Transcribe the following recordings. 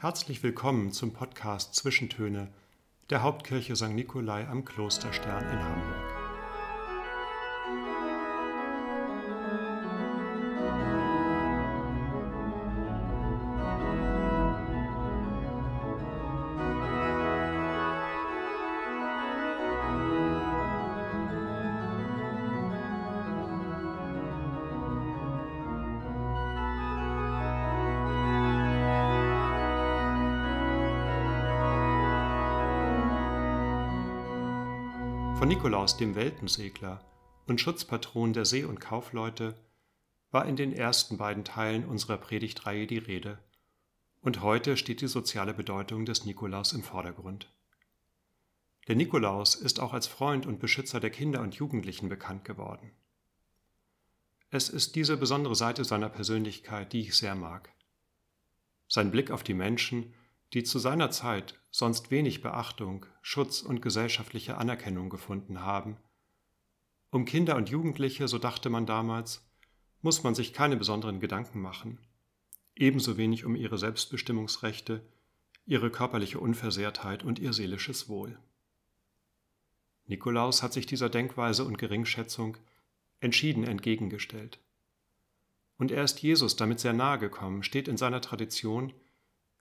Herzlich willkommen zum Podcast Zwischentöne der Hauptkirche St. Nikolai am Klosterstern in Hamburg. Von Nikolaus, dem Weltensegler und Schutzpatron der See- und Kaufleute, war in den ersten beiden Teilen unserer Predigtreihe die Rede, und heute steht die soziale Bedeutung des Nikolaus im Vordergrund. Der Nikolaus ist auch als Freund und Beschützer der Kinder und Jugendlichen bekannt geworden. Es ist diese besondere Seite seiner Persönlichkeit, die ich sehr mag. Sein Blick auf die Menschen die zu seiner Zeit sonst wenig Beachtung, Schutz und gesellschaftliche Anerkennung gefunden haben. Um Kinder und Jugendliche, so dachte man damals, muss man sich keine besonderen Gedanken machen, ebenso wenig um ihre Selbstbestimmungsrechte, ihre körperliche Unversehrtheit und ihr seelisches Wohl. Nikolaus hat sich dieser Denkweise und Geringschätzung entschieden entgegengestellt. Und er ist Jesus damit sehr nahe gekommen, steht in seiner Tradition,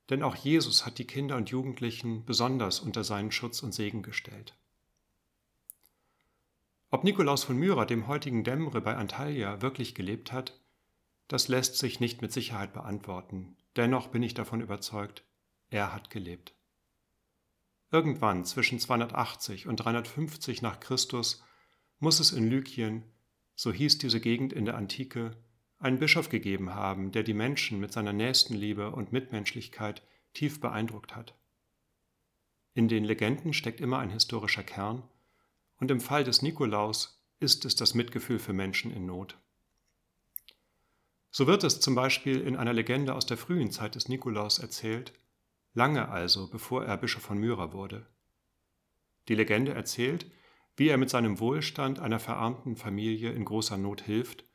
denn auch Jesus hat die Kinder und Jugendlichen besonders unter seinen Schutz und Segen gestellt. Ob Nikolaus von Myra, dem heutigen Dämre bei Antalya, wirklich gelebt hat, das lässt sich nicht mit Sicherheit beantworten. Dennoch bin ich davon überzeugt, er hat gelebt. Irgendwann zwischen 280 und 350 nach Christus muss es in Lykien, so hieß diese Gegend in der Antike, einen Bischof gegeben haben, der die Menschen mit seiner Nächstenliebe und Mitmenschlichkeit tief beeindruckt hat. In den Legenden steckt immer ein historischer Kern, und im Fall des Nikolaus ist es das Mitgefühl für Menschen in Not. So wird es zum Beispiel in einer Legende aus der frühen Zeit des Nikolaus erzählt, lange also bevor er Bischof von Myra wurde. Die Legende erzählt, wie er mit seinem Wohlstand einer verarmten Familie in großer Not hilft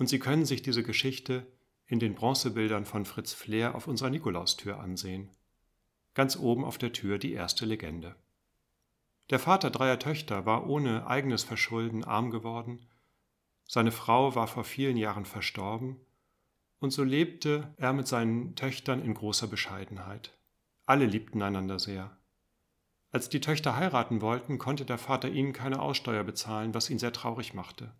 und Sie können sich diese Geschichte in den Bronzebildern von Fritz Flehr auf unserer Nikolaustür ansehen. Ganz oben auf der Tür die erste Legende. Der Vater dreier Töchter war ohne eigenes Verschulden arm geworden, seine Frau war vor vielen Jahren verstorben, und so lebte er mit seinen Töchtern in großer Bescheidenheit. Alle liebten einander sehr. Als die Töchter heiraten wollten, konnte der Vater ihnen keine Aussteuer bezahlen, was ihn sehr traurig machte.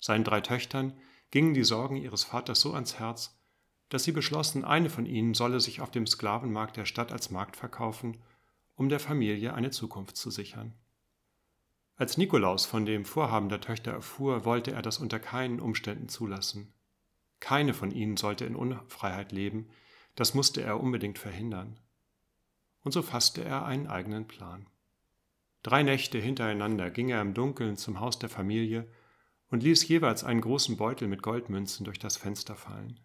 Seinen drei Töchtern gingen die Sorgen ihres Vaters so ans Herz, dass sie beschlossen, eine von ihnen solle sich auf dem Sklavenmarkt der Stadt als Magd verkaufen, um der Familie eine Zukunft zu sichern. Als Nikolaus von dem Vorhaben der Töchter erfuhr, wollte er das unter keinen Umständen zulassen. Keine von ihnen sollte in Unfreiheit leben, das musste er unbedingt verhindern. Und so fasste er einen eigenen Plan. Drei Nächte hintereinander ging er im Dunkeln zum Haus der Familie und ließ jeweils einen großen Beutel mit Goldmünzen durch das Fenster fallen.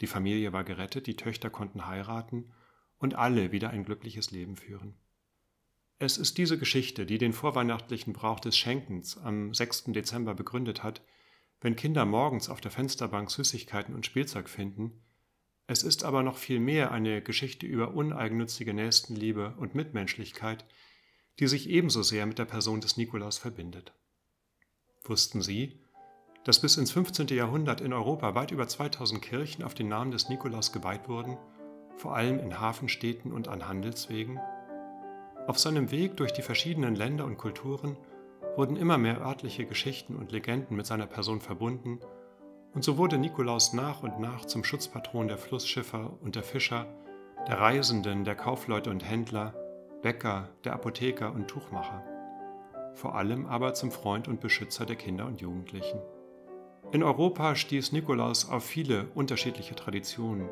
Die Familie war gerettet, die Töchter konnten heiraten und alle wieder ein glückliches Leben führen. Es ist diese Geschichte, die den vorweihnachtlichen Brauch des Schenkens am 6. Dezember begründet hat, wenn Kinder morgens auf der Fensterbank Süßigkeiten und Spielzeug finden. Es ist aber noch viel mehr eine Geschichte über uneigennützige Nächstenliebe und Mitmenschlichkeit, die sich ebenso sehr mit der Person des Nikolaus verbindet. Wussten Sie, dass bis ins 15. Jahrhundert in Europa weit über 2000 Kirchen auf den Namen des Nikolaus geweiht wurden, vor allem in Hafenstädten und an Handelswegen? Auf seinem Weg durch die verschiedenen Länder und Kulturen wurden immer mehr örtliche Geschichten und Legenden mit seiner Person verbunden, und so wurde Nikolaus nach und nach zum Schutzpatron der Flussschiffer und der Fischer, der Reisenden, der Kaufleute und Händler, Bäcker, der Apotheker und Tuchmacher vor allem aber zum Freund und Beschützer der Kinder und Jugendlichen. In Europa stieß Nikolaus auf viele unterschiedliche Traditionen,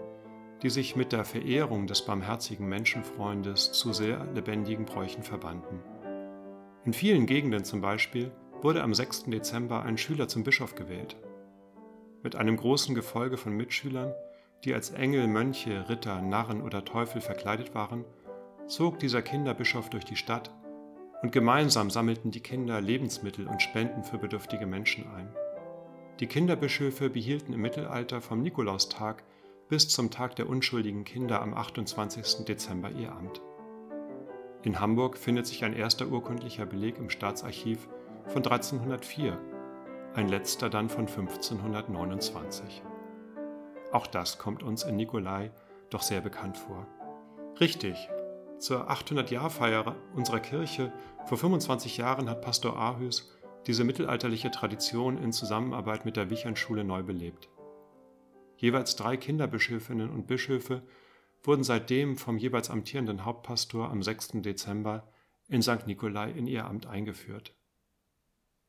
die sich mit der Verehrung des barmherzigen Menschenfreundes zu sehr lebendigen Bräuchen verbanden. In vielen Gegenden zum Beispiel wurde am 6. Dezember ein Schüler zum Bischof gewählt. Mit einem großen Gefolge von Mitschülern, die als Engel, Mönche, Ritter, Narren oder Teufel verkleidet waren, zog dieser Kinderbischof durch die Stadt und gemeinsam sammelten die Kinder Lebensmittel und Spenden für bedürftige Menschen ein. Die Kinderbischöfe behielten im Mittelalter vom Nikolaustag bis zum Tag der unschuldigen Kinder am 28. Dezember ihr Amt. In Hamburg findet sich ein erster urkundlicher Beleg im Staatsarchiv von 1304, ein letzter dann von 1529. Auch das kommt uns in Nikolai doch sehr bekannt vor. Richtig, zur 800-Jahr-Feier unserer Kirche vor 25 Jahren hat Pastor Ahüs diese mittelalterliche Tradition in Zusammenarbeit mit der Wichernschule neu belebt. Jeweils drei Kinderbischöfinnen und Bischöfe wurden seitdem vom jeweils amtierenden Hauptpastor am 6. Dezember in St. Nikolai in ihr Amt eingeführt.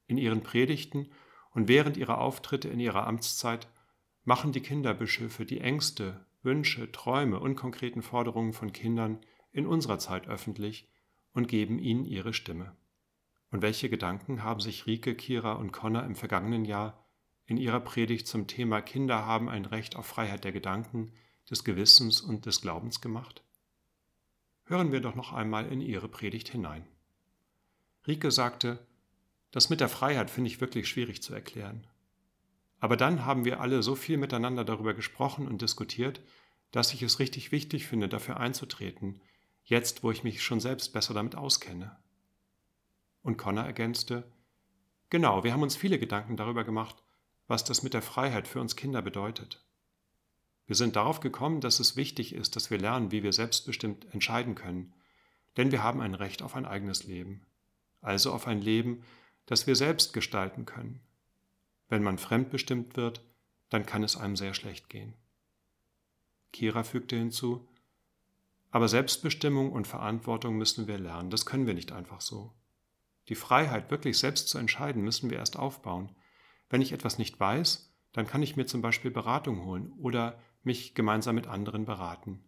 In ihren Predigten und während ihrer Auftritte in ihrer Amtszeit machen die Kinderbischöfe die Ängste, Wünsche, Träume und konkreten Forderungen von Kindern in unserer Zeit öffentlich und geben ihnen ihre Stimme. Und welche Gedanken haben sich Rike, Kira und Connor im vergangenen Jahr in ihrer Predigt zum Thema Kinder haben ein Recht auf Freiheit der Gedanken, des Gewissens und des Glaubens gemacht? Hören wir doch noch einmal in ihre Predigt hinein. Rike sagte, das mit der Freiheit finde ich wirklich schwierig zu erklären. Aber dann haben wir alle so viel miteinander darüber gesprochen und diskutiert, dass ich es richtig wichtig finde, dafür einzutreten, jetzt wo ich mich schon selbst besser damit auskenne. Und Connor ergänzte, Genau, wir haben uns viele Gedanken darüber gemacht, was das mit der Freiheit für uns Kinder bedeutet. Wir sind darauf gekommen, dass es wichtig ist, dass wir lernen, wie wir selbstbestimmt entscheiden können, denn wir haben ein Recht auf ein eigenes Leben, also auf ein Leben, das wir selbst gestalten können. Wenn man fremdbestimmt wird, dann kann es einem sehr schlecht gehen. Kira fügte hinzu, aber Selbstbestimmung und Verantwortung müssen wir lernen, das können wir nicht einfach so. Die Freiheit, wirklich selbst zu entscheiden, müssen wir erst aufbauen. Wenn ich etwas nicht weiß, dann kann ich mir zum Beispiel Beratung holen oder mich gemeinsam mit anderen beraten.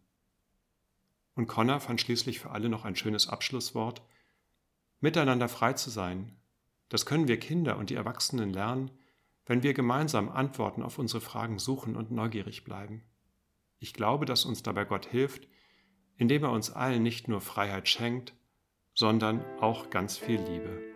Und Connor fand schließlich für alle noch ein schönes Abschlusswort. Miteinander frei zu sein, das können wir Kinder und die Erwachsenen lernen, wenn wir gemeinsam Antworten auf unsere Fragen suchen und neugierig bleiben. Ich glaube, dass uns dabei Gott hilft, indem er uns allen nicht nur Freiheit schenkt, sondern auch ganz viel Liebe.